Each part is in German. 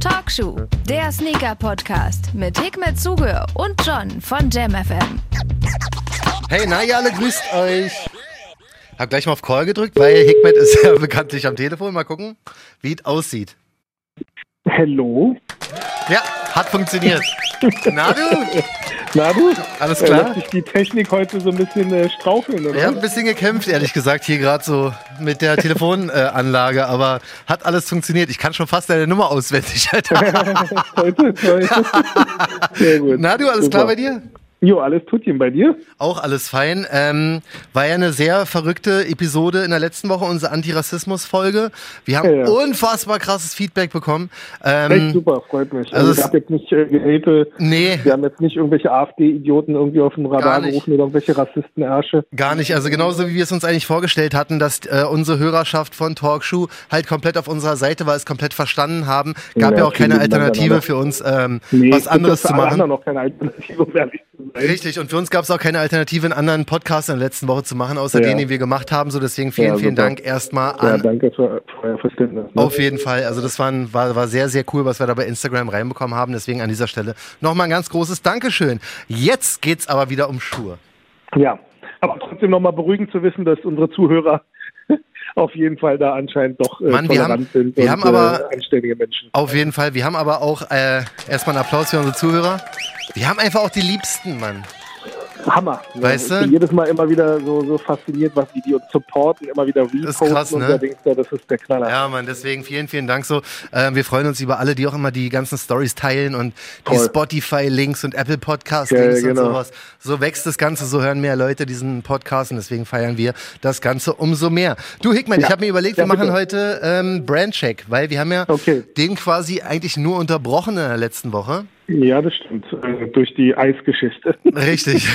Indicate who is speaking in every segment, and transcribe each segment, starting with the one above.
Speaker 1: Talkshow, der Sneaker-Podcast mit Hikmet Zuge und John von JamFM.
Speaker 2: Hey, na ihr alle, grüßt euch. Hab gleich mal auf Call gedrückt, weil Hikmet ist ja bekanntlich am Telefon. Mal gucken, wie es aussieht.
Speaker 3: Hello.
Speaker 2: Ja, hat funktioniert. Na du?
Speaker 3: Na du?
Speaker 2: Alles klar?
Speaker 3: lässt sich die Technik heute so ein bisschen äh, straucheln, oder?
Speaker 2: Ich habe ein bisschen gekämpft, ehrlich gesagt, hier gerade so mit der Telefonanlage, äh, aber hat alles funktioniert. Ich kann schon fast deine Nummer auswendig, Alter.
Speaker 3: heute, heute. Sehr gut.
Speaker 2: Na du, alles
Speaker 3: Super.
Speaker 2: klar bei dir?
Speaker 3: Jo, alles Tutchen bei dir?
Speaker 2: Auch alles fein. Ähm, war ja eine sehr verrückte Episode in der letzten Woche, unsere Antirassismus-Folge. Wir haben
Speaker 3: Ja, ja.
Speaker 2: unfassbar krasses Feedback bekommen.
Speaker 3: Echt
Speaker 2: Ähm,
Speaker 3: super, freut mich.
Speaker 2: also
Speaker 3: Also, ich habe jetzt nicht äh, Geräte,
Speaker 2: nee,
Speaker 3: wir haben jetzt nicht irgendwelche AfD-Idioten irgendwie auf dem Radar gerufen oder irgendwelche Rassistenersche.
Speaker 2: Gar nicht. Also genauso wie wir es uns eigentlich vorgestellt hatten, dass äh, unsere Hörerschaft von Talkshow halt komplett auf unserer Seite war, es komplett verstanden haben. Gab ja,
Speaker 3: Ja,
Speaker 2: auch keine Alternative für uns, ähm,
Speaker 3: Nee,
Speaker 2: was
Speaker 3: es
Speaker 2: anderes zu machen.
Speaker 3: noch keine Alternative, um ehrlich zu sein.
Speaker 2: Richtig, und für uns gab es auch keine Alternative, einen anderen Podcast in der letzten Woche zu machen, außer
Speaker 3: Ja.
Speaker 2: den, den wir gemacht haben. So deswegen vielen,
Speaker 3: Ja,
Speaker 2: vielen. Dank erstmal
Speaker 3: Ja,
Speaker 2: an
Speaker 3: danke für, für euer Verständnis. Ne?
Speaker 2: Auf jeden Fall. Also das war, ein, war, war sehr, sehr cool, was wir da bei Instagram reinbekommen haben. Deswegen an dieser Stelle nochmal ein ganz großes Dankeschön. Jetzt geht's aber wieder um Schuhe.
Speaker 3: Ja, aber trotzdem nochmal beruhigend zu wissen, dass unsere Zuhörer auf jeden Fall da anscheinend doch äh,
Speaker 2: Mann, wir
Speaker 3: tolerant
Speaker 2: haben-
Speaker 3: sind
Speaker 2: wir
Speaker 3: und
Speaker 2: haben aber-
Speaker 3: äh, anständige Menschen.
Speaker 2: Auf jeden Fall. Wir haben aber auch äh, erstmal einen Applaus für unsere Zuhörer. Wir haben einfach auch die Liebsten, Mann.
Speaker 3: Hammer.
Speaker 2: Weißt
Speaker 3: ich
Speaker 2: du?
Speaker 3: bin jedes Mal immer wieder so, so fasziniert, was die, die uns supporten, immer wieder reposten
Speaker 2: ist krass,
Speaker 3: und
Speaker 2: ne?
Speaker 3: da das ist der Knaller.
Speaker 2: Ja, Mann, deswegen vielen, vielen Dank so. Ähm, wir freuen uns über alle, die auch immer die ganzen Stories teilen und die
Speaker 3: Toll.
Speaker 2: Spotify-Links und Apple Podcast-Links
Speaker 3: Ja,
Speaker 2: und
Speaker 3: genau.
Speaker 2: sowas. So wächst das Ganze, so hören mehr Leute diesen Podcast und deswegen feiern wir das Ganze umso mehr. Du, Hickman, ich
Speaker 3: Ja.
Speaker 2: habe mir überlegt, wir
Speaker 3: Ja,
Speaker 2: machen
Speaker 3: bitte.
Speaker 2: heute ähm, Brandcheck, weil wir haben ja
Speaker 3: Okay.
Speaker 2: den quasi eigentlich nur unterbrochen in der letzten Woche.
Speaker 3: Ja, das stimmt. Äh, durch die Eisgeschichte.
Speaker 2: Richtig.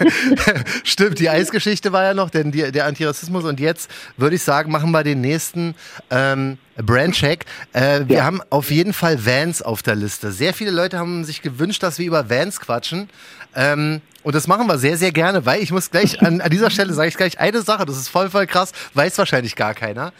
Speaker 2: Stimmt, die Eisgeschichte war ja noch, denn die, der Antirassismus. Und jetzt würde ich sagen, machen wir den nächsten ähm, Brandcheck. Äh, wir
Speaker 3: Ja.
Speaker 2: haben auf jeden Fall Vans auf der Liste. Sehr viele Leute haben sich gewünscht, dass wir über Vans quatschen. Ähm, und das machen wir sehr, sehr gerne, weil ich muss gleich, an, an dieser Stelle sage ich gleich eine Sache, das ist voll, voll krass, weiß wahrscheinlich gar keiner.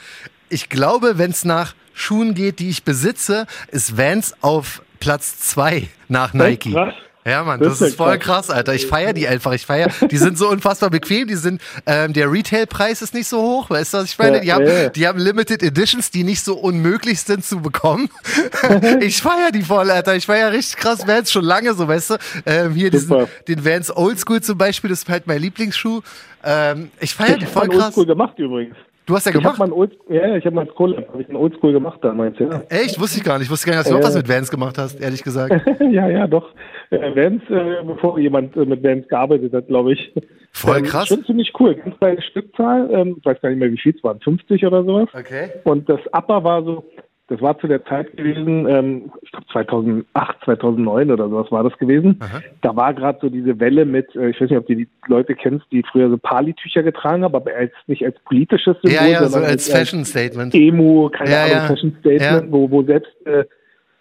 Speaker 2: Ich glaube, wenn es nach Schuhen geht, die ich besitze, ist Vans auf Platz zwei nach Nike.
Speaker 3: krass.
Speaker 2: Ja, Mann,
Speaker 3: Das
Speaker 2: das,
Speaker 3: ist
Speaker 2: voll
Speaker 3: krass.
Speaker 2: krass, Alter. Ich feiere die einfach. Ich feiere. Die sind so unfassbar bequem. Die sind, ähm, der Retailpreis ist nicht so hoch. Weißt du, was ich meine? Die haben, die haben Limited Editions, die nicht so unmöglich sind zu bekommen. ich feiere die voll, Alter. Ich feiere richtig krass Vans schon lange, so, weißt du. Ähm, hier diesen, den Vans Oldschool zum Beispiel, das ist halt mein Lieblingsschuh. Ähm, ich feiere die voll krass.
Speaker 3: Oldschool gemacht übrigens.
Speaker 2: Du hast ja
Speaker 3: Ich
Speaker 2: gemacht.
Speaker 3: mal ein Old, ja, ich habe mal Collab, habe ich einen Oldschool gemacht damals, ja.
Speaker 2: Echt? Wusste ich gar nicht. Ich wusste gar nicht, dass du überhaupt
Speaker 3: Ja.
Speaker 2: was mit Vans gemacht hast, ehrlich gesagt.
Speaker 3: ja, ja, doch. Äh, Vans, äh, bevor jemand äh, mit Vans gearbeitet hat, glaube ich.
Speaker 2: Voll
Speaker 3: Ähm,
Speaker 2: krass.
Speaker 3: Schon ziemlich cool. Ganz kleine Stückzahl. Ähm, ich weiß gar nicht mehr, wie viel es waren. 50 oder sowas.
Speaker 2: Okay.
Speaker 3: Und das Upper war so, das war zu der Zeit gewesen, ähm, ich glaube 2008, 2009 oder sowas war das gewesen. Da war gerade so diese Welle mit, äh, ich weiß nicht, ob du die Leute kennst, die früher so Pali-Tücher getragen haben, aber als, nicht als politisches Symbol,
Speaker 2: Ja, ja, so
Speaker 3: sondern
Speaker 2: als Fashion Statement.
Speaker 3: Emo, keine
Speaker 2: Ja,
Speaker 3: Ahnung,
Speaker 2: ja.
Speaker 3: Fashion Statement,
Speaker 2: Ja.
Speaker 3: wo, wo selbst äh,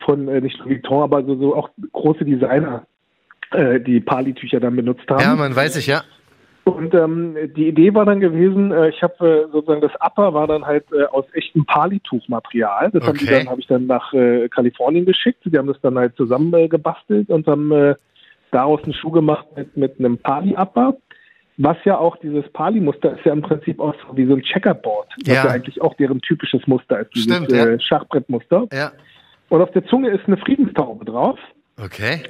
Speaker 3: von, äh, nicht Vuitton, aber so, so auch große Designer äh, die Pali-Tücher dann benutzt haben.
Speaker 2: Ja, man weiß ich, ja.
Speaker 3: Und ähm, die Idee war dann gewesen, äh, ich habe äh, sozusagen das Upper war dann halt äh, aus echtem Palituchmaterial. Das haben die
Speaker 2: Okay.
Speaker 3: dann habe ich dann nach äh, Kalifornien geschickt. Die haben das dann halt zusammen äh, gebastelt und haben äh, daraus einen Schuh gemacht mit mit einem Pali Upper. Was ja auch dieses Pali-Muster ist ja im Prinzip auch so wie so ein Checkerboard, was
Speaker 2: Ja.
Speaker 3: ja, eigentlich auch deren typisches Muster ist, dieses
Speaker 2: Stimmt, ja.
Speaker 3: äh, Schachbrettmuster.
Speaker 2: Ja.
Speaker 3: Und auf der Zunge ist eine Friedenstaube drauf.
Speaker 2: Okay.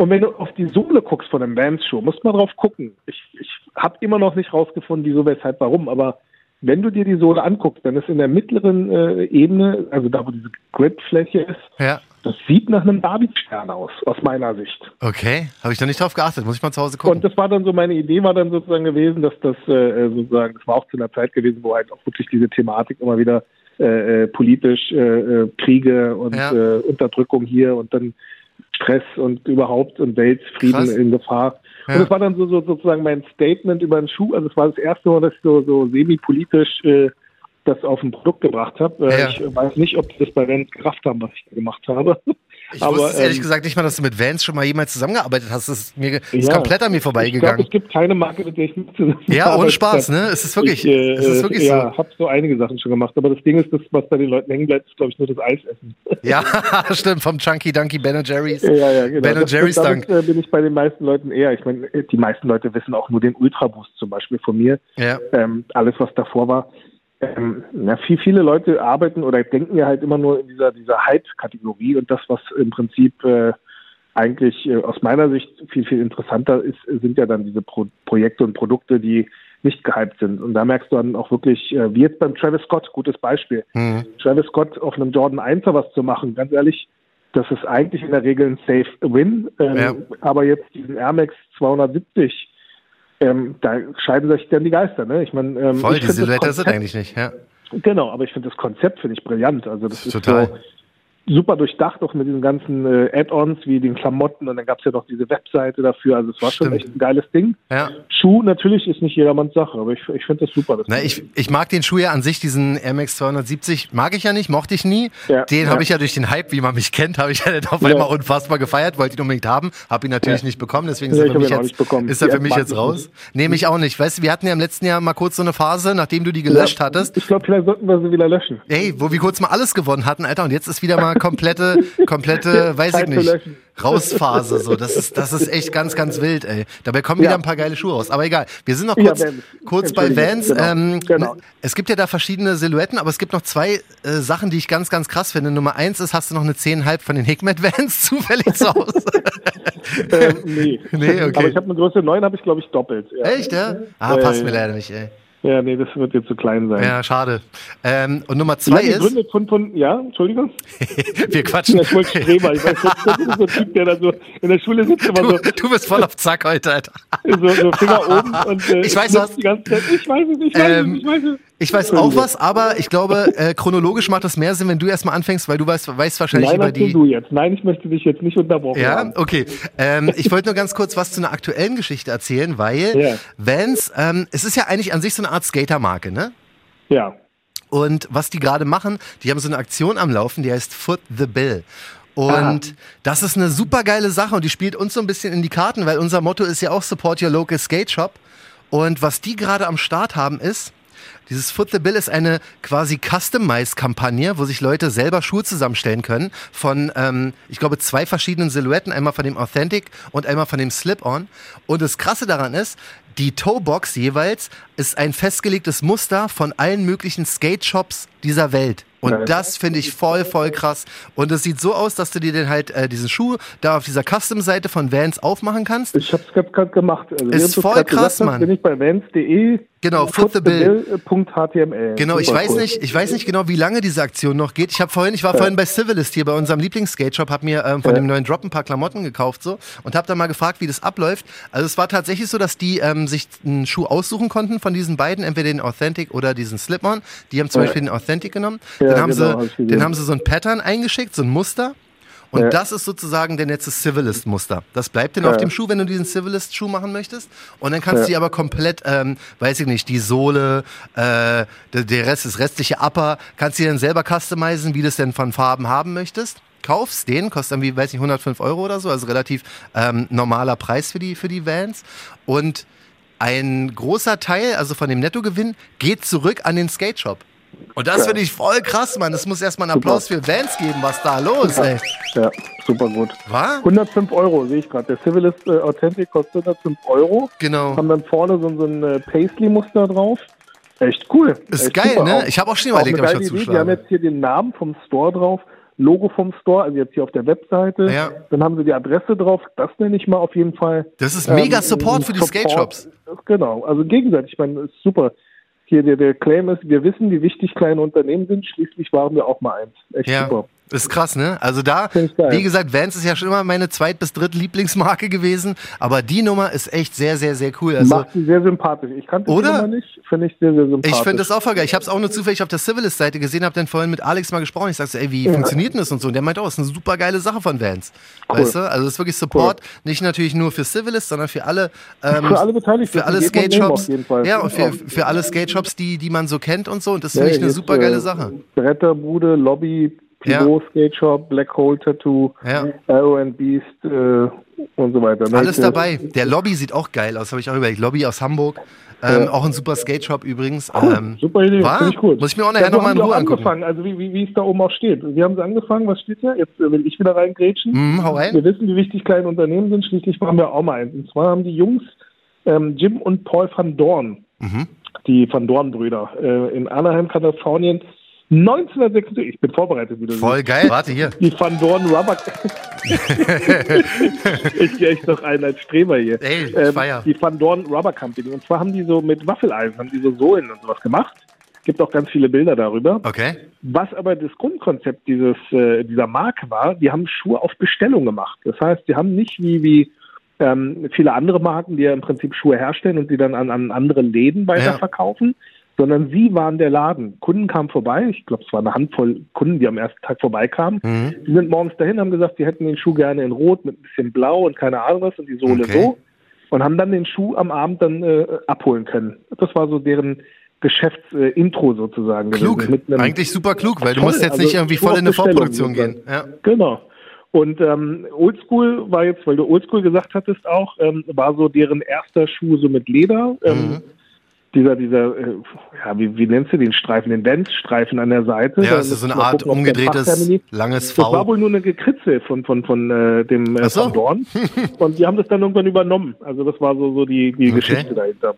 Speaker 3: Und wenn du auf die Sohle guckst von einem Vans-Schuh, musst man drauf gucken. Ich, ich habe immer noch nicht rausgefunden, wieso, weshalb, warum, aber wenn du dir die Sohle anguckst, dann ist in der mittleren äh, Ebene, also da, wo diese Gridfläche ist,
Speaker 2: Ja.
Speaker 3: das sieht nach einem Davidstern aus, aus meiner Sicht.
Speaker 2: Okay. Habe ich noch nicht drauf geachtet. Muss ich mal zu Hause gucken.
Speaker 3: Und das war dann so, meine Idee war dann sozusagen gewesen, dass das äh, sozusagen, das war auch zu einer Zeit gewesen, wo halt auch wirklich diese Thematik immer wieder äh, äh, politisch äh, äh, Kriege und
Speaker 2: Ja.
Speaker 3: äh, Unterdrückung hier und dann Stress und überhaupt und Weltfrieden
Speaker 2: Krass.
Speaker 3: in Gefahr.
Speaker 2: Ja.
Speaker 3: Und das war dann so, so sozusagen mein Statement über den Schuh. Also es war das erste Mal, dass ich so, so semi-politisch äh, das auf ein Produkt gebracht habe. Äh,
Speaker 2: Ja.
Speaker 3: Ich weiß nicht, ob die das bei Vans gerafft haben, was ich da gemacht habe.
Speaker 2: Ich aber, wusste ehrlich ähm, gesagt nicht mal, dass du mit Vans schon mal jemals zusammengearbeitet hast. Das ist, mir, ist ja, komplett an mir vorbeigegangen. Ich
Speaker 3: glaube, es gibt keine Marke, mit der ich nicht zusammenarbeite.
Speaker 2: Ja, ohne Spaß, ne? Es ist wirklich, ich, äh, es ist wirklich
Speaker 3: ja, so. Ja, habe so einige Sachen schon gemacht. Aber das Ding ist, das, was bei den Leuten hängen bleibt, ist, glaube ich, nur das Eisessen.
Speaker 2: Ja, stimmt. Vom Chunky Dunky Ben Jerry's.
Speaker 3: Ja, ja, genau.
Speaker 2: Ben Jerry's Dunk.
Speaker 3: Damit, äh, bin ich bei den meisten Leuten eher. Ich meine, die meisten Leute wissen auch nur den Ultra Boost zum Beispiel von mir.
Speaker 2: Ja.
Speaker 3: Ähm, alles, was davor war ähm, na, viel, viele Leute arbeiten oder denken ja halt immer nur in dieser, dieser Hype-Kategorie und das, was im Prinzip äh, eigentlich äh, aus meiner Sicht viel, viel interessanter ist, sind ja dann diese Pro Projekte und Produkte, die nicht gehypt sind. Und da merkst du dann auch wirklich, äh, wie jetzt beim Travis Scott, gutes Beispiel. Mhm. Travis Scott auf einem Jordan 1er was zu machen, ganz ehrlich, das ist eigentlich in der Regel ein Safe Win. Ähm, ja. Aber jetzt diesen Air Max 270 ähm, da scheiden sich dann die Geister. Ne? Ich meine, ähm,
Speaker 2: voll, diese Silhouette ist es eigentlich nicht. Ja.
Speaker 3: Genau, aber ich finde das Konzept finde ich brillant. Also das
Speaker 2: Total.
Speaker 3: ist so super durchdacht, auch mit diesen ganzen äh, Add-ons wie den Klamotten und dann gab es ja noch diese Webseite dafür. Also es war Stimmt. schon echt ein geiles Ding.
Speaker 2: Ja.
Speaker 3: Schuh natürlich ist nicht jedermanns Sache, aber ich, ich finde das super. Das
Speaker 2: Na, ich, ich mag den Schuh ja an sich, diesen Air Max 270, mag ich ja nicht, mochte ich nie. Ja. Den ja. habe ich ja durch den Hype, wie man mich kennt, habe ich ja auf einmal unfassbar gefeiert, wollte ihn unbedingt haben, habe ihn natürlich nicht bekommen, deswegen ist er für mich jetzt, ist er für mich jetzt raus. Nehme ich auch nicht. Weißt du, wir hatten ja im letzten Jahr mal kurz so eine Phase, nachdem du die gelöscht hattest.
Speaker 3: Ich glaube, vielleicht sollten wir sie wieder löschen.
Speaker 2: Ey, wo wir kurz mal alles gewonnen hatten, Alter, und jetzt ist wieder mal komplette komplette, weiß ich nicht, Rausphase. So, das ist, das ist echt ganz, ganz wild, ey. Dabei kommen wieder ein paar geile Schuhe raus. Aber egal. Wir sind noch kurz, ja, kurz bei Vans. Genau. Ähm, genau. Es gibt ja da verschiedene Silhouetten, aber es gibt noch zwei äh, Sachen, die ich ganz, ganz krass finde. Nummer eins ist, hast du noch eine 10,5 von den Hikmet Vans zufällig zu Hause?
Speaker 3: ähm, nee. nee okay. Aber ich habe eine Größe 9, habe ich glaube ich doppelt.
Speaker 2: Ja. Echt, ja? Ah, passt mir leider nicht, ey.
Speaker 3: Ja, nee, das wird jetzt zu klein sein.
Speaker 2: Ja, schade. Ähm, und Nummer zwei
Speaker 3: Nein,
Speaker 2: ist.
Speaker 3: Gründe von, von, ja, Entschuldigung.
Speaker 2: Wir quatschen.
Speaker 3: Ja, ich wollte Streber. Ich weiß, das ist so ein Typ, der da so in der Schule sitzt. Immer
Speaker 2: du,
Speaker 3: so,
Speaker 2: du bist voll auf Zack heute, Alter.
Speaker 3: So, so Finger oben und. Äh,
Speaker 2: ich weiß was.
Speaker 3: Die ganze Zeit, ich weiß es, ich weiß ähm, es, ich weiß es.
Speaker 2: Ich weiß auch was, aber ich glaube, äh, chronologisch macht das mehr Sinn, wenn du erstmal anfängst, weil du weißt, weißt wahrscheinlich
Speaker 3: Nein,
Speaker 2: über die.
Speaker 3: du jetzt. Nein, ich möchte dich jetzt nicht unterbrochen
Speaker 2: Ja,
Speaker 3: haben.
Speaker 2: okay. Ähm, ich wollte nur ganz kurz was zu einer aktuellen Geschichte erzählen, weil ja. Vans, ähm, es ist ja eigentlich an sich so eine Art Skatermarke, ne?
Speaker 3: Ja.
Speaker 2: Und was die gerade machen, die haben so eine Aktion am Laufen, die heißt Foot the Bill. Und Aha. das ist eine super geile Sache und die spielt uns so ein bisschen in die Karten, weil unser Motto ist ja auch Support Your Local Skate Shop. Und was die gerade am Start haben ist, dieses Foot the Bill ist eine quasi Customized-Kampagne, wo sich Leute selber Schuhe zusammenstellen können von, ähm, ich glaube, zwei verschiedenen Silhouetten, einmal von dem Authentic und einmal von dem Slip-On. Und das Krasse daran ist, die Toebox jeweils ist ein festgelegtes Muster von allen möglichen Skate-Shops dieser Welt. Und das finde ich voll, voll krass. Und es sieht so aus, dass du dir dann halt äh, diesen Schuh da auf dieser Custom-Seite von Vans aufmachen kannst.
Speaker 3: Ich habe es gerade gemacht.
Speaker 2: Also, ist voll krass, gesagt, Mann.
Speaker 3: Bin ich bei Vans.de
Speaker 2: Genau, Foot the Bill.
Speaker 3: .html.
Speaker 2: Genau, ich weiß nicht, ich weiß nicht genau, wie lange diese Aktion noch geht. Ich habe vorhin, ich war ja. vorhin bei Civilist hier bei unserem Lieblings-Skate-Shop, habe mir ähm, von ja. dem neuen Drop ein paar Klamotten gekauft so und habe da mal gefragt, wie das abläuft. Also es war tatsächlich so, dass die ähm, sich einen Schuh aussuchen konnten von diesen beiden, entweder den Authentic oder diesen Slip-On. Die haben zum ja. Beispiel den Authentic genommen. dann haben genau, sie, dann haben sie so ein Pattern eingeschickt, so ein Muster. Und ja. das ist sozusagen der letzte Civilist-Muster. Das bleibt dann ja. auf dem Schuh, wenn du diesen Civilist-Schuh machen möchtest. Und dann kannst ja. du die aber komplett, ähm, weiß ich nicht, die Sohle, äh, der Rest, das restliche Upper, kannst du dann selber customizen, wie du es denn von Farben haben möchtest. Kaufst den, kostet irgendwie, weiß nicht, 105 Euro oder so, also relativ ähm, normaler Preis für die, für die Vans. Und ein großer Teil, also von dem Nettogewinn, geht zurück an den Skate Shop. Und das finde ich voll krass, Mann. Es muss erstmal einen Applaus super. für Vans geben. Was da los, ey?
Speaker 3: Ja, super gut.
Speaker 2: Was?
Speaker 3: 105 Euro sehe ich gerade. Der Civilist äh, Authentic kostet 105 Euro.
Speaker 2: Genau.
Speaker 3: Haben dann vorne so, so ein äh, Paisley-Muster drauf. Echt cool.
Speaker 2: Ist
Speaker 3: Echt
Speaker 2: geil, ne? Ich habe auch schon überlegt, ob ich dazu
Speaker 3: Die haben jetzt hier den Namen vom Store drauf. Logo vom Store, also jetzt hier auf der Webseite.
Speaker 2: Ja.
Speaker 3: Dann haben sie die Adresse drauf. Das nenne ich mal auf jeden Fall.
Speaker 2: Das ist mega ähm, Support für die Skate Shops.
Speaker 3: Genau, also gegenseitig. Ich meine, ist super hier der, der Claim ist, wir wissen, wie wichtig kleine Unternehmen sind. Schließlich waren wir auch mal eins. Echt
Speaker 2: ja.
Speaker 3: super.
Speaker 2: Ist krass, ne? Also da, wie gesagt, Vans ist ja schon immer meine zweit- bis dritt Lieblingsmarke gewesen, aber die Nummer ist echt sehr, sehr, sehr cool. Also,
Speaker 3: Macht sie sehr sympathisch. Ich kannte oder? die Nummer nicht, finde ich sehr, sehr sympathisch.
Speaker 2: Ich finde das auch voll geil. Ich habe es auch nur zufällig auf der Civilist-Seite gesehen, habe dann vorhin mit Alex mal gesprochen. Ich sagte, ey, wie ja. funktioniert denn das und so? Und der meinte, oh, das ist eine super geile Sache von Vans. Cool. Weißt du? Also das ist wirklich Support, cool. nicht natürlich nur für Civilist, sondern für alle,
Speaker 3: ähm, für alle Beteiligten.
Speaker 2: Für alle Skate-Shops. Ja, und für, für alle Skate-Shops, die, die man so kennt und so. Und das finde ja, ich eine super geile äh, Sache.
Speaker 3: Bretterbude, Lobby, Pivot Skate Shop, Black Hole Tattoo,
Speaker 2: Ja.
Speaker 3: Arrow and Beast äh, und so weiter.
Speaker 2: Alles
Speaker 3: Äh,
Speaker 2: dabei. Der Lobby sieht auch geil aus, habe ich auch überlegt. Lobby aus Hamburg. Ähm, Auch ein super Skate Shop übrigens.
Speaker 3: Cool,
Speaker 2: Ähm,
Speaker 3: super Idee,
Speaker 2: war?
Speaker 3: finde ich gut.
Speaker 2: Muss ich mir auch nachher nochmal in Ruhe angucken.
Speaker 3: angefangen, also wie, wie, wie es da oben auch steht. Wie haben sie angefangen? Was steht hier? Jetzt äh, will ich wieder reingrätschen.
Speaker 2: Mhm, hau rein.
Speaker 3: Wir wissen, wie wichtig kleine Unternehmen sind. Schließlich waren wir auch mal eins. Und zwar haben die Jungs ähm, Jim und Paul van Dorn,
Speaker 2: Mhm.
Speaker 3: die Van Dorn-Brüder, äh, in Anaheim, Kalifornien, 1976, ich bin vorbereitet, wie du
Speaker 2: Voll geil. Warte hier.
Speaker 3: die Van Dorn Rubber. ich gehe echt noch ein als Streber hier.
Speaker 2: Ey,
Speaker 3: ähm,
Speaker 2: feier.
Speaker 3: die Van Dorn Rubber Company. Und zwar haben die so mit Waffeleisen, haben die so Sohlen und sowas gemacht. Gibt auch ganz viele Bilder darüber.
Speaker 2: Okay.
Speaker 3: Was aber das Grundkonzept dieses, äh, dieser Marke war, die haben Schuhe auf Bestellung gemacht. Das heißt, die haben nicht wie, wie ähm, viele andere Marken, die ja im Prinzip Schuhe herstellen und die dann an, an andere Läden weiterverkaufen, sondern sie waren der Laden. Kunden kamen vorbei, ich glaube, es war eine Handvoll Kunden, die am ersten Tag vorbeikamen.
Speaker 2: Mhm.
Speaker 3: Die sind morgens dahin, haben gesagt, sie hätten den Schuh gerne in Rot mit ein bisschen Blau und keine Ahnung was und die Sohle
Speaker 2: Okay.
Speaker 3: so und haben dann den Schuh am Abend dann äh, abholen können. Das war so deren Geschäftsintro äh, sozusagen.
Speaker 2: Klug. Eigentlich super klug, weil du
Speaker 3: Toll,
Speaker 2: musst jetzt
Speaker 3: also
Speaker 2: nicht irgendwie
Speaker 3: Schuhe
Speaker 2: voll in eine Vorproduktion gehen. Ja.
Speaker 3: Genau. Und ähm, Oldschool war jetzt, weil du Oldschool gesagt hattest auch, ähm, war so deren erster Schuh so mit Leder. Ähm,
Speaker 2: Mhm.
Speaker 3: Dieser, dieser, äh, ja, wie, wie nennst du den Streifen? Den Vents-Streifen an der Seite.
Speaker 2: Ja, es ist so eine Art
Speaker 3: gucken,
Speaker 2: umgedrehtes, langes
Speaker 3: das war
Speaker 2: V.
Speaker 3: wohl nur eine Gekritze von, von, von äh, dem äh,
Speaker 2: so.
Speaker 3: Dorn. Und die haben das dann irgendwann übernommen. Also das war so, so die, die
Speaker 2: Okay.
Speaker 3: Geschichte dahinter.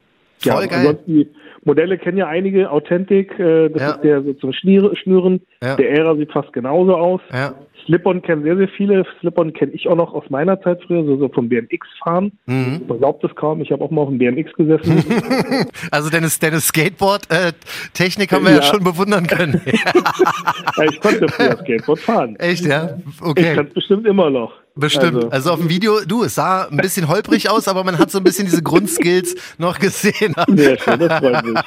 Speaker 2: Voll geil.
Speaker 3: Ansonsten die Modelle kennen ja einige. Authentic, äh, das
Speaker 2: Ja.
Speaker 3: ist der so zum Schnüre, Schnüren.
Speaker 2: Ja.
Speaker 3: Der Ära sieht fast genauso aus.
Speaker 2: Ja.
Speaker 3: Slip-On kennen sehr, sehr viele. Slip-On kenne ich auch noch aus meiner Zeit früher, so, so vom BMX-Fahren.
Speaker 2: Mhm.
Speaker 3: Man glaubt es kaum, ich habe auch mal auf dem BMX gesessen.
Speaker 2: Also deine, deine Skateboard-Technik haben wir ja.
Speaker 3: Ja.
Speaker 2: schon bewundern können.
Speaker 3: Ja, ich konnte früher Skateboard fahren.
Speaker 2: Echt, ja?
Speaker 3: Ich
Speaker 2: Okay.
Speaker 3: kann es bestimmt immer noch.
Speaker 2: Bestimmt.
Speaker 3: Also,
Speaker 2: Also, auf dem Video, du, es sah ein bisschen holprig aus, aber man hat so ein bisschen diese Grundskills noch gesehen.
Speaker 3: sehr schön, das freut mich.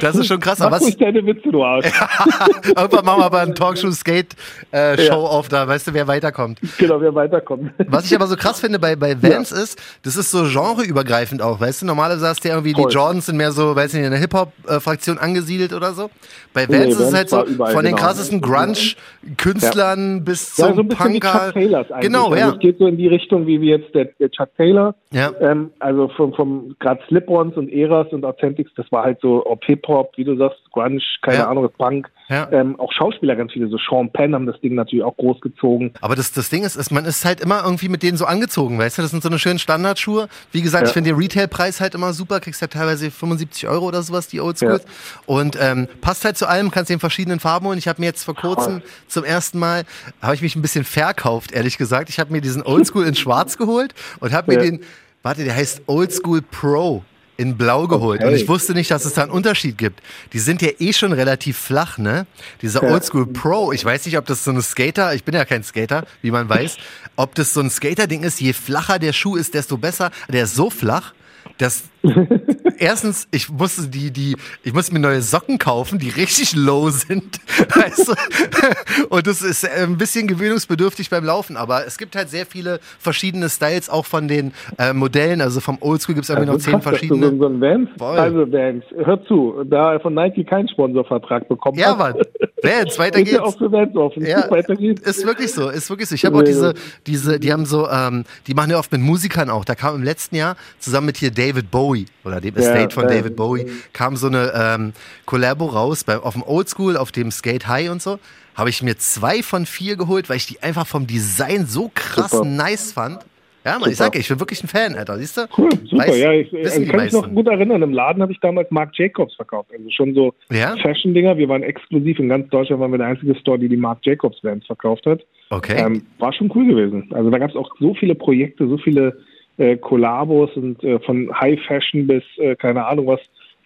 Speaker 2: Das ist schon krass.
Speaker 3: Mach
Speaker 2: Aber was,
Speaker 3: deine Witze, du Arsch.
Speaker 2: irgendwann machen wir aber eine Talkshow-Skate-Show
Speaker 3: Ja.
Speaker 2: auf, da weißt du, wer weiterkommt.
Speaker 3: Genau, wir weiterkommen.
Speaker 2: Was ich aber so krass finde bei, bei Vans ist, das ist so genreübergreifend auch, weißt du? Normalerweise hast du ja irgendwie, die
Speaker 3: Voll.
Speaker 2: Jordans sind mehr so, weiß nicht, in der Hip-Hop-Fraktion angesiedelt oder so. Bei Vans
Speaker 3: Nee,
Speaker 2: ist es halt so, von den krassesten Grunge-Künstlern bis
Speaker 3: Ja,
Speaker 2: zum
Speaker 3: so ein bisschen wie
Speaker 2: Punker.
Speaker 3: Taylors eigentlich.
Speaker 2: Genau,
Speaker 3: also
Speaker 2: ja.
Speaker 3: Es geht so in die Richtung wie, wie jetzt der, der Chuck Taylor.
Speaker 2: Ja.
Speaker 3: Ähm, also vom, vom gerade Slip-Ons und Eras und Authentics, das war halt so ob Hip-Hop, wie du sagst, Grunge, keine
Speaker 2: Ja.
Speaker 3: Ahnung, Punk.
Speaker 2: Ja.
Speaker 3: Ähm, auch Schauspieler ganz viele, so Sean Penn haben das Ding natürlich auch großgezogen.
Speaker 2: Aber das, das Ding ist, ist, man ist halt immer irgendwie mit denen so angezogen, weißt du? Das sind so eine schönen Standardschuhe. Wie gesagt,
Speaker 3: Ja.
Speaker 2: ich finde den Retailpreis halt immer super. Kriegst halt teilweise 75 Euro oder sowas, die Oldschools. Und ähm, passt halt zu allem, kannst den in verschiedenen Farben holen. Ich habe mir jetzt vor kurzem zum ersten Mal, habe ich mich ein bisschen verkauft, ehrlich gesagt. Ich habe mir diesen Oldschool in schwarz geholt und habe mir
Speaker 3: Ja.
Speaker 2: den, warte, der heißt Oldschool Pro in blau geholt.
Speaker 3: Okay.
Speaker 2: Und ich wusste nicht, dass es da einen Unterschied gibt. Die sind ja eh schon relativ flach, ne? Dieser
Speaker 3: Ja.
Speaker 2: Oldschool Pro, ich weiß nicht, ob das so eine Skater, ich bin ja kein Skater, wie man weiß, ob das so ein Skater-Ding ist, je flacher der Schuh ist, desto besser. Der ist so flach, dass erstens, ich musste die, die, ich musste mir neue Socken kaufen, die richtig low sind. Weißt du? Und das ist äh, ein bisschen gewöhnungsbedürftig beim Laufen, aber es gibt halt sehr viele verschiedene Styles, auch von den äh, Modellen. Also vom Oldschool gibt es irgendwie noch
Speaker 3: Also
Speaker 2: zehn verschiedene.
Speaker 3: So, ein Vans,
Speaker 2: Voll.
Speaker 3: also Vans, hör zu, da er von Nike keinen Sponsorvertrag bekommen
Speaker 2: Ja, Mann. Vans, weiter
Speaker 3: ist er
Speaker 2: geht's.
Speaker 3: auch für Vans offen.
Speaker 2: Ja,
Speaker 3: Weiter geht's.
Speaker 2: ist wirklich so, ist wirklich so. Ich habe auch diese, diese, die haben so, ähm, die machen ja oft mit Musikern auch. Da kam im letzten Jahr zusammen mit hier David Bowie oder dem Estate von
Speaker 3: ja.
Speaker 2: David Bowie kam so eine ähm, Collabo raus bei, auf dem Oldschool, auf dem Skate High und so. Habe ich mir zwei von vier geholt, weil ich die einfach vom Design so krass
Speaker 3: Super.
Speaker 2: nice fand. Ja, man, ich
Speaker 3: Super.
Speaker 2: sag, ja, ich bin wirklich ein Fan, Alter. Siehst du?
Speaker 3: Cool, super.
Speaker 2: Weiß-
Speaker 3: ja, ich,
Speaker 2: wissen
Speaker 3: ich kann mich noch gut erinnern. Im Laden habe ich damals Marc Jacobs verkauft. Also schon so
Speaker 2: Ja?
Speaker 3: Fashion-Dinger. Wir waren exklusiv in ganz Deutschland, waren wir der einzige Store, die die Marc Jacobs Vans verkauft hat.
Speaker 2: Okay.
Speaker 3: Ähm, war schon cool gewesen. Also da gab es auch so viele Projekte, so viele äh, Kollabos und äh, von High Fashion bis äh, keine Ahnung was.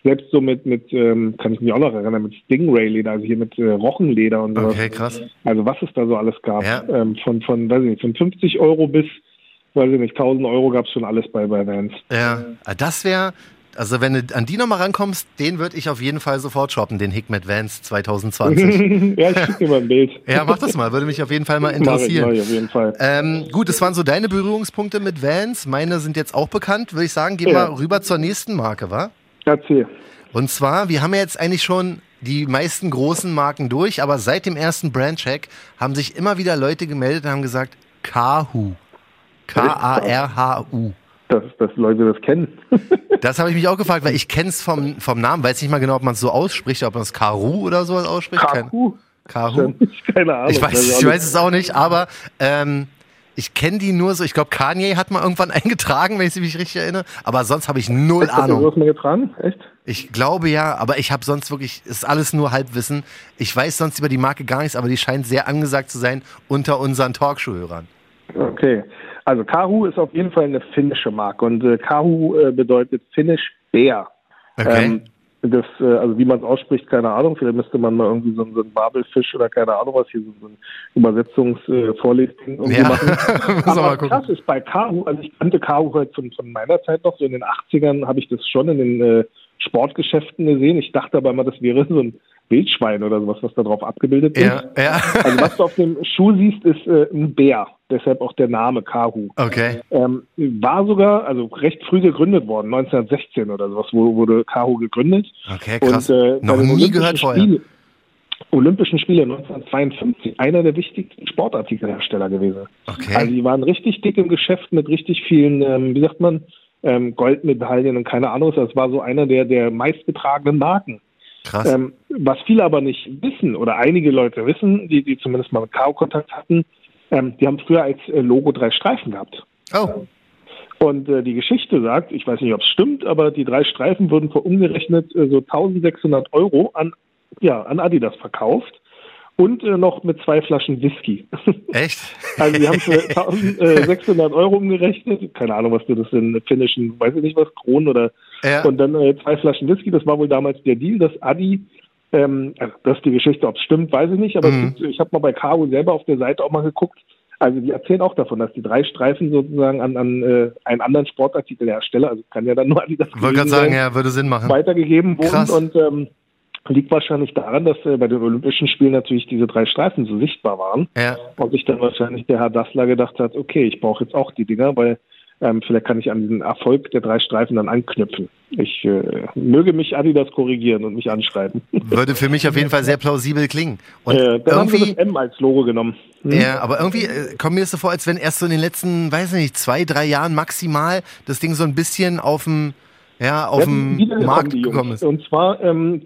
Speaker 3: Selbst so mit, mit ähm, kann ich mich auch noch erinnern, mit Stingray-Leder, also hier mit äh, Rochenleder und sowas.
Speaker 2: Okay, krass.
Speaker 3: Also was es da so alles gab.
Speaker 2: Ja.
Speaker 3: Ähm, von, von, weiß ich nicht, von 50 Euro bis, weiß ich nicht, 1000 Euro gab es schon alles bei, bei Vans.
Speaker 2: Ja, das wäre, also wenn du an die nochmal rankommst, den würde ich auf jeden Fall sofort shoppen, den Hikmet Vans 2020.
Speaker 3: ja, ich schicke dir mal ein Bild.
Speaker 2: ja, mach das mal, würde mich auf jeden Fall mal
Speaker 3: Mach ich, mach
Speaker 2: interessieren.
Speaker 3: ich auf jeden Fall.
Speaker 2: Ähm, gut, das waren so deine Berührungspunkte mit Vans. Meine sind jetzt auch bekannt, würde ich sagen. Gehen
Speaker 3: Ja.
Speaker 2: wir rüber zur nächsten Marke, wa?
Speaker 3: Erzähl.
Speaker 2: Und zwar, wir haben ja jetzt eigentlich schon die meisten großen Marken durch, aber seit dem ersten Brandcheck haben sich immer wieder Leute gemeldet und haben gesagt, Kahu. K-A-R-H-U.
Speaker 3: Dass, dass Leute das kennen.
Speaker 2: Das habe ich mich auch gefragt, weil ich kenne es vom, vom Namen, weiß nicht mal genau, ob man es so ausspricht, ob man es Karu oder sowas ausspricht.
Speaker 3: Kahu?
Speaker 2: Kahu?
Speaker 3: Keine Ahnung.
Speaker 2: Ich weiß, ich weiß es auch nicht, aber ähm, ich kenne die nur so. Ich glaube, Kanye hat mal irgendwann eingetragen, wenn ich mich richtig erinnere. Aber sonst habe ich null
Speaker 3: Echt, hat er
Speaker 2: Ahnung.
Speaker 3: sowas mal getragen? Echt?
Speaker 2: Ich glaube ja, aber ich habe sonst wirklich, ist alles nur Halbwissen. Ich weiß sonst über die Marke gar nichts, aber die scheint sehr angesagt zu sein unter unseren Talkshow-Hörern.
Speaker 3: Okay. Also Kahu ist auf jeden Fall eine finnische Marke und äh, Kahu äh, bedeutet finnisch Bär.
Speaker 2: Okay.
Speaker 3: Ähm, das, äh, also wie man es ausspricht, keine Ahnung. Vielleicht müsste man mal irgendwie so, einen- so einen Babelfisch oder keine Ahnung was hier so, so ein Übersetzungsvorlesding irgendwie
Speaker 2: Ja,
Speaker 3: machen. Aber krass ist bei Kahu, also ich kannte Kahu halt von, von meiner Zeit noch, so in den 80ern habe ich das schon in den äh, Sportgeschäften gesehen. Ich dachte aber immer, das wäre so ein Wildschwein oder sowas, was da drauf abgebildet ist.
Speaker 2: Ja, ja.
Speaker 3: Also was du auf dem Schuh siehst, ist äh, ein Bär. Deshalb auch der Name Kahu.
Speaker 2: Okay.
Speaker 3: Ähm, war sogar, also recht früh gegründet worden, 1916 oder sowas, wo, wurde Kahu gegründet.
Speaker 2: Okay, krass.
Speaker 3: Und, äh,
Speaker 2: Noch nie
Speaker 3: Olympischen
Speaker 2: gehört vorher.
Speaker 3: Spiele- Olympischen Spiele 1952, einer der wichtigsten Sportartikelhersteller gewesen.
Speaker 2: Okay.
Speaker 3: Also die waren richtig dick im Geschäft mit richtig vielen, ähm, wie sagt man, ähm, Goldmedaillen und keine Ahnung. Das war so einer der, der meistgetragenen Marken.
Speaker 2: Krass.
Speaker 3: Ähm, was viele aber nicht wissen, oder einige Leute wissen, die, die zumindest mal mit Kao Kontakt hatten, ähm, die haben früher als äh, Logo drei Streifen gehabt.
Speaker 2: Oh,
Speaker 3: Und äh, die Geschichte sagt, ich weiß nicht, ob es stimmt, aber die drei Streifen wurden für umgerechnet äh, so 1600 Euro an, ja, an Adidas verkauft und äh, noch mit zwei Flaschen Whisky.
Speaker 2: echt?
Speaker 3: Also die haben für 1600 Euro umgerechnet, keine Ahnung, was du das in finnischen, weiß ich nicht was, Kronen oder
Speaker 2: Ja.
Speaker 3: und dann äh, zwei Flaschen Whisky, das war wohl damals der Deal, dass Adi, ähm, also das ist die Geschichte, ob es stimmt, weiß ich nicht, aber
Speaker 2: Mhm.
Speaker 3: gibt, ich habe mal bei Caro selber auf der Seite auch mal geguckt, also die erzählen auch davon, dass die drei Streifen sozusagen an, an äh, einen anderen Sportartikelhersteller, also kann ja dann nur Adidas
Speaker 2: Ich wollte gerade sagen, ja, würde Sinn machen.
Speaker 3: weitergegeben wurden
Speaker 2: Krass.
Speaker 3: und ähm, liegt wahrscheinlich daran, dass äh, bei den Olympischen Spielen natürlich diese drei Streifen so sichtbar waren
Speaker 2: Ja.
Speaker 3: und sich dann wahrscheinlich der Herr Dassler gedacht hat, okay, ich brauche jetzt auch die Dinger, weil ähm, vielleicht kann ich an diesen Erfolg der drei Streifen dann anknüpfen. Ich äh, möge mich Adidas korrigieren und mich anschreiben.
Speaker 2: Würde für mich auf jeden Fall sehr plausibel klingen. Und
Speaker 3: äh, dann haben sie
Speaker 2: irgendwie,
Speaker 3: das M als Logo genommen. Hm?
Speaker 2: ja, aber irgendwie äh, kommt mir das so vor, als wenn erst so in den letzten, weiß nicht, zwei, drei Jahren maximal das Ding so ein bisschen auf dem, ja, auf dem Markt
Speaker 3: die Jungs.
Speaker 2: gekommen ist.
Speaker 3: Und zwar, ähm,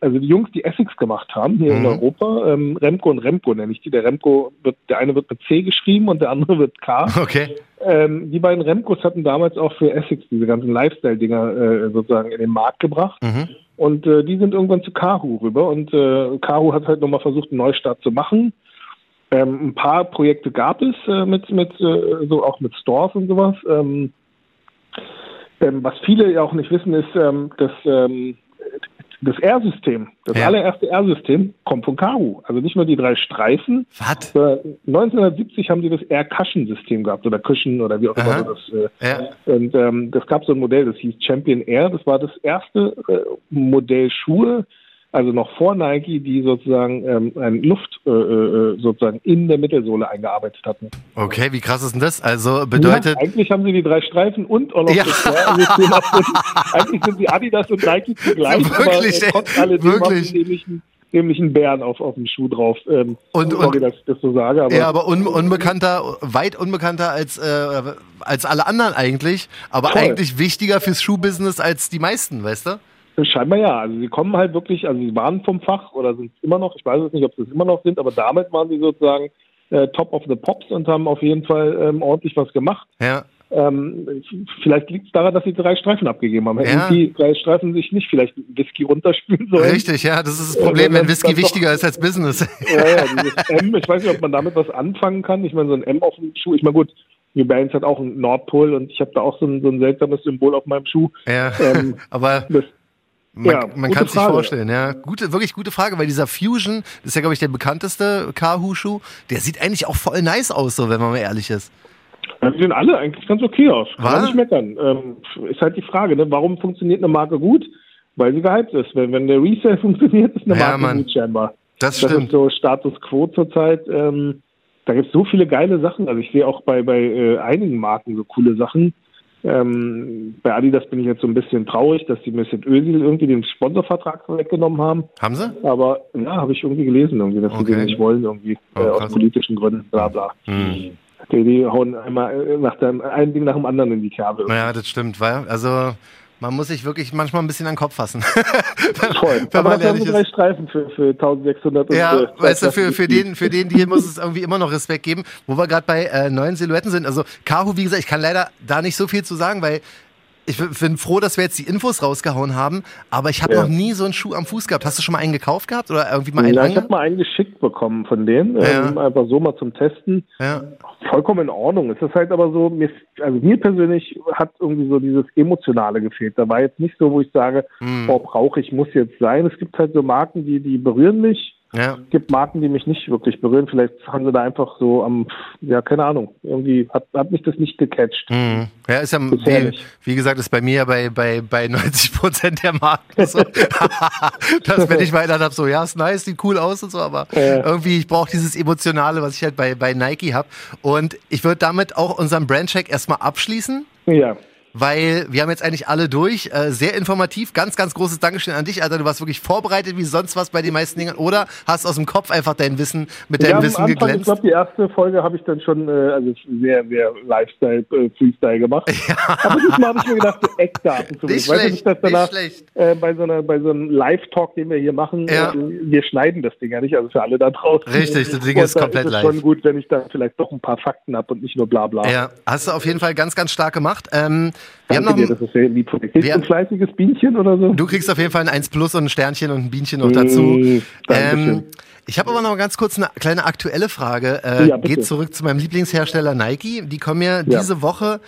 Speaker 3: also die Jungs, die Essex gemacht haben hier in
Speaker 2: Mhm.
Speaker 3: Europa, ähm, Remco und Remco nenne ich die. Der Remco wird, der eine wird mit C geschrieben und der andere wird K.
Speaker 2: Okay.
Speaker 3: Ähm, die beiden Remcos hatten damals auch für Essex diese ganzen Lifestyle-Dinger äh, sozusagen in den Markt gebracht.
Speaker 2: Mhm.
Speaker 3: Und äh, die sind irgendwann zu Kahu rüber und äh, Kahu hat halt nochmal versucht, einen Neustart zu machen. Ähm, ein paar Projekte gab es äh, mit, mit äh, so auch mit Stores und sowas. Ähm, ähm, was viele ja auch nicht wissen, ist, ähm, dass ähm, das R-System, das
Speaker 2: Ja.
Speaker 3: allererste R-System kommt von Kahu. Also nicht nur die drei Streifen.
Speaker 2: Was?
Speaker 3: Äh, 1970 haben die das R-Cushion-System gehabt oder Cushion oder wie auch immer das äh,
Speaker 2: Ja.
Speaker 3: und ähm, das gab so ein Modell, das hieß Champion Air. Das war das erste äh, Modell Schuhe, also noch vor Nike, die sozusagen ähm, ein Luft äh, äh, sozusagen in der Mittelsohle eingearbeitet hatten.
Speaker 2: Okay, wie krass ist denn das? Also bedeutet,
Speaker 3: ja, eigentlich haben sie die drei Streifen und auch noch
Speaker 2: Ja.
Speaker 3: das auf den- Eigentlich sind die Adidas und Nike zugleich,
Speaker 2: Wirklich,
Speaker 3: aber äh, trotz alledem haben
Speaker 2: wirklich.
Speaker 3: sie nämlich nämlich einen Bären auf, auf dem Schuh drauf. Ähm,
Speaker 2: Und-
Speaker 3: sorry,
Speaker 2: und-
Speaker 3: dass ich das so sage, aber
Speaker 2: ja, aber un unbekannter, weit unbekannter als, äh, als alle anderen eigentlich, aber
Speaker 3: Voll.
Speaker 2: eigentlich wichtiger fürs Schuhbusiness als die meisten, weißt du?
Speaker 3: Scheinbar ja. Also sie kommen halt wirklich, also sie waren vom Fach oder sind immer noch, ich weiß jetzt nicht, ob sie es immer noch sind, aber damals waren sie sozusagen äh, Top of the Pops und haben auf jeden Fall ähm, ordentlich was gemacht.
Speaker 2: Ja.
Speaker 3: Ähm, vielleicht liegt es daran, dass sie drei Streifen abgegeben haben. Hätten
Speaker 2: Ja.
Speaker 3: die drei Streifen sich nicht vielleicht Whisky runterspülen sollen.
Speaker 2: Richtig, ja, das ist das
Speaker 3: Äh,
Speaker 2: Problem,
Speaker 3: wenn
Speaker 2: Whisky
Speaker 3: doch-
Speaker 2: wichtiger ist als Business.
Speaker 3: Ja, ja, dieses M, ich weiß nicht, ob man damit was anfangen kann. Ich meine, so ein M auf dem Schuh, ich meine, gut, New Balance hat auch einen Nordpol und ich habe da auch so ein, so ein seltsames Symbol auf meinem Schuh.
Speaker 2: Ja,
Speaker 3: Ähm,
Speaker 2: aber
Speaker 3: Das,
Speaker 2: man,
Speaker 3: ja,
Speaker 2: man kann es sich vorstellen, ja. Gute, wirklich gute Frage, weil dieser Fusion, das ist ja, glaube ich, der bekannteste Kahu-Schuh, der sieht eigentlich auch voll nice aus, so, wenn man mal ehrlich ist.
Speaker 3: Ja, die sehen alle eigentlich ganz okay aus. Kann man nicht meckern. Ähm, ist halt die Frage, ne? warum funktioniert eine Marke gut? Weil sie gehypt ist. Wenn, wenn der Resale funktioniert, ist eine
Speaker 2: Ja,
Speaker 3: Marke
Speaker 2: Mann.
Speaker 3: gut scheinbar.
Speaker 2: Das
Speaker 3: Das
Speaker 2: stimmt.
Speaker 3: ist so Status Quo zurzeit. Ähm, da gibt es so viele geile Sachen. Also ich sehe auch bei, bei äh, einigen Marken so coole Sachen. Ähm, bei Adidas bin ich jetzt so ein bisschen traurig, dass die Mesut Özil irgendwie den Sponsorvertrag weggenommen haben.
Speaker 2: Haben sie?
Speaker 3: Aber ja, habe ich irgendwie gelesen, irgendwie, dass
Speaker 2: Okay.
Speaker 3: sie den nicht wollen, irgendwie
Speaker 2: Oh,
Speaker 3: äh, aus politischen Gründen, bla bla.
Speaker 2: Hm.
Speaker 3: Die, die hauen einmal äh, nach dem, ein Ding nach dem anderen in die Kerbe.
Speaker 2: Naja, das stimmt, weil, also, man muss sich wirklich manchmal ein bisschen an den Kopf fassen.
Speaker 3: Voll.
Speaker 2: Wenn
Speaker 3: Aber
Speaker 2: man ehrlich
Speaker 3: drei. Streifen für, für 1600 und,
Speaker 2: Ja,
Speaker 3: äh,
Speaker 2: weißt du, für,
Speaker 3: 2000
Speaker 2: für, den, für den Deal muss es irgendwie immer noch Respekt geben. Wo wir gerade bei äh, neuen Silhouetten sind. Also, Kahu, wie gesagt, ich kann leider da nicht so viel zu sagen, weil ich bin froh, dass wir jetzt die Infos rausgehauen haben. Aber ich habe
Speaker 3: Ja.
Speaker 2: noch nie so einen Schuh am Fuß gehabt. Hast du schon mal einen gekauft gehabt oder irgendwie mal einen
Speaker 3: Ja, ich habe mal einen geschickt bekommen von denen,
Speaker 2: Ja.
Speaker 3: ähm, einfach so mal zum Testen.
Speaker 2: Ja.
Speaker 3: Vollkommen in Ordnung. Es ist halt aber so, mir, also mir persönlich hat irgendwie so dieses Emotionale gefehlt. Da war jetzt nicht so, wo ich sage,
Speaker 2: Hm.
Speaker 3: boah, brauche ich, muss jetzt sein. Es gibt halt so Marken, die, die berühren mich.
Speaker 2: Ja.
Speaker 3: Es gibt Marken, die mich nicht wirklich berühren. Vielleicht haben sie da einfach so am, ja, keine Ahnung. Irgendwie hat, hat mich das nicht gecatcht.
Speaker 2: Mhm. Ja, ist ja, wie, wie gesagt, ist bei mir ja bei, bei, bei 90 Prozent der Marken so. dass wenn ich mal gedacht habe, so, ja, ist nice, sieht cool aus und so, aber
Speaker 3: Ja.
Speaker 2: irgendwie, ich brauche dieses Emotionale, was ich halt bei, bei Nike habe. Und ich würde damit auch unseren Brandcheck erstmal abschließen.
Speaker 3: Ja.
Speaker 2: Weil wir haben jetzt eigentlich alle durch. Äh, sehr informativ. Ganz, ganz großes Dankeschön an dich, Alter. Du warst wirklich vorbereitet wie sonst was bei den meisten Dingen. Oder hast aus dem Kopf einfach dein Wissen mit
Speaker 3: Ja,
Speaker 2: deinem
Speaker 3: am
Speaker 2: Wissen
Speaker 3: Anfang, ich
Speaker 2: geglänzt.
Speaker 3: glaube, die erste Folge habe ich dann schon, äh, also sehr, sehr Lifestyle, äh, Freestyle gemacht. Aber diesmal habe ich mir gedacht, so Eckdaten zu
Speaker 2: Nicht
Speaker 3: wissen. Weißt du,
Speaker 2: schlecht,
Speaker 3: dass danach,
Speaker 2: nicht schlecht.
Speaker 3: Äh, bei so einer, bei so einem Live-Talk, den wir hier machen,
Speaker 2: Ja.
Speaker 3: äh, wir schneiden das Ding ja nicht, also für alle da draußen.
Speaker 2: Richtig, das Ding ist komplett
Speaker 3: ist es
Speaker 2: live.
Speaker 3: schon gut, wenn ich da vielleicht doch ein paar Fakten habe und nicht nur bla bla.
Speaker 2: Ja, hast du auf jeden Fall ganz, ganz stark gemacht. Ähm, wir haben noch
Speaker 3: dir, das ist sehr lieb von dir. Kriegst du ein fleißiges Bienchen oder so?
Speaker 2: Du kriegst auf jeden Fall ein 1 Plus und ein Sternchen und ein Bienchen noch dazu.
Speaker 3: Mm, Dankeschön.
Speaker 2: ähm, ich habe aber noch ganz kurz eine kleine aktuelle Frage. Äh,
Speaker 3: Ja,
Speaker 2: geht zurück zu meinem Lieblingshersteller Nike. Die kommen ja,
Speaker 3: Ja.
Speaker 2: diese Woche